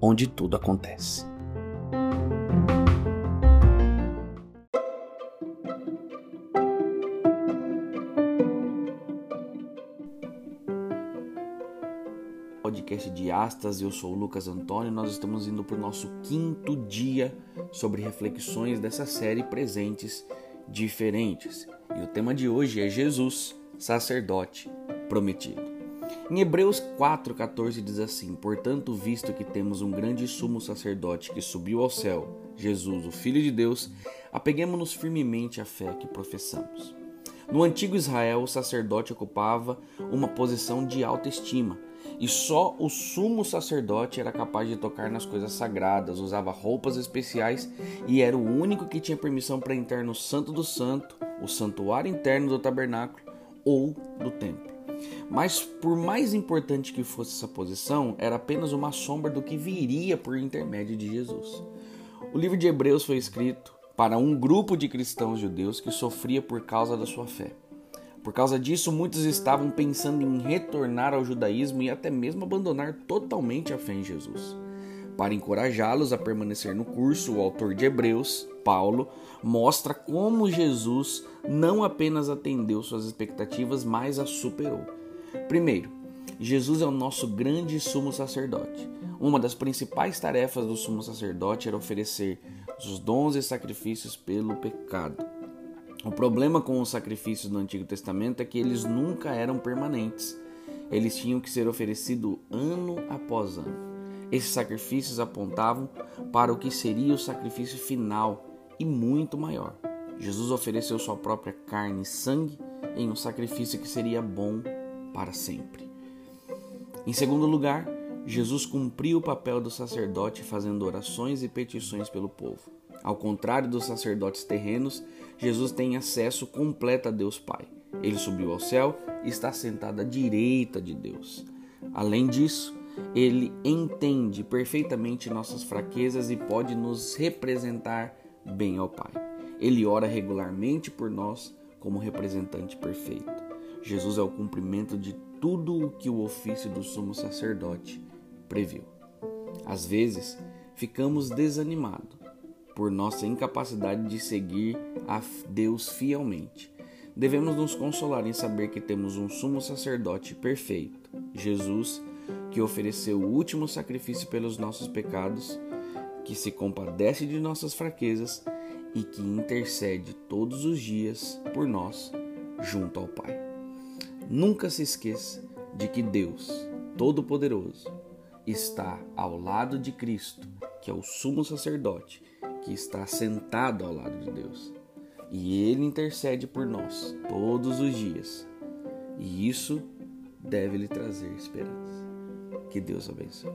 onde tudo acontece. podcast de Astas, eu sou o Lucas Antônio. Nós estamos indo para o nosso quinto dia sobre reflexões dessa série Presentes Diferentes. E o tema de hoje é Jesus, sacerdote prometido. Em Hebreus 4,14 diz assim: Portanto, visto que temos um grande sumo sacerdote que subiu ao céu, Jesus, o Filho de Deus, apeguemos-nos firmemente à fé que professamos. No antigo Israel, o sacerdote ocupava uma posição de alta estima e só o sumo sacerdote era capaz de tocar nas coisas sagradas, usava roupas especiais e era o único que tinha permissão para entrar no Santo do Santo, o santuário interno do tabernáculo ou do templo. Mas, por mais importante que fosse essa posição, era apenas uma sombra do que viria por intermédio de Jesus. O livro de Hebreus foi escrito para um grupo de cristãos judeus que sofria por causa da sua fé. Por causa disso, muitos estavam pensando em retornar ao judaísmo e até mesmo abandonar totalmente a fé em Jesus. Para encorajá-los a permanecer no curso, o autor de Hebreus, Paulo, mostra como Jesus não apenas atendeu suas expectativas, mas as superou. Primeiro, Jesus é o nosso grande sumo sacerdote. Uma das principais tarefas do sumo sacerdote era oferecer os dons e sacrifícios pelo pecado. O problema com os sacrifícios do Antigo Testamento é que eles nunca eram permanentes. Eles tinham que ser oferecidos ano após ano. Esses sacrifícios apontavam para o que seria o sacrifício final e muito maior. Jesus ofereceu sua própria carne e sangue em um sacrifício que seria bom para sempre. Em segundo lugar, Jesus cumpriu o papel do sacerdote fazendo orações e petições pelo povo. Ao contrário dos sacerdotes terrenos, Jesus tem acesso completo a Deus Pai. Ele subiu ao céu e está sentado à direita de Deus. Além disso, ele entende perfeitamente nossas fraquezas e pode nos representar bem ao Pai. Ele ora regularmente por nós como representante perfeito. Jesus é o cumprimento de tudo o que o ofício do sumo sacerdote previu. Às vezes, ficamos desanimados por nossa incapacidade de seguir a Deus fielmente. Devemos nos consolar em saber que temos um sumo sacerdote perfeito, Jesus, que ofereceu o último sacrifício pelos nossos pecados, que se compadece de nossas fraquezas e que intercede todos os dias por nós junto ao Pai. Nunca se esqueça de que Deus, Todo-Poderoso, está ao lado de Cristo, que é o sumo sacerdote que está sentado ao lado de Deus. E ele intercede por nós todos os dias. E isso deve lhe trazer esperança. Que Deus abençoe.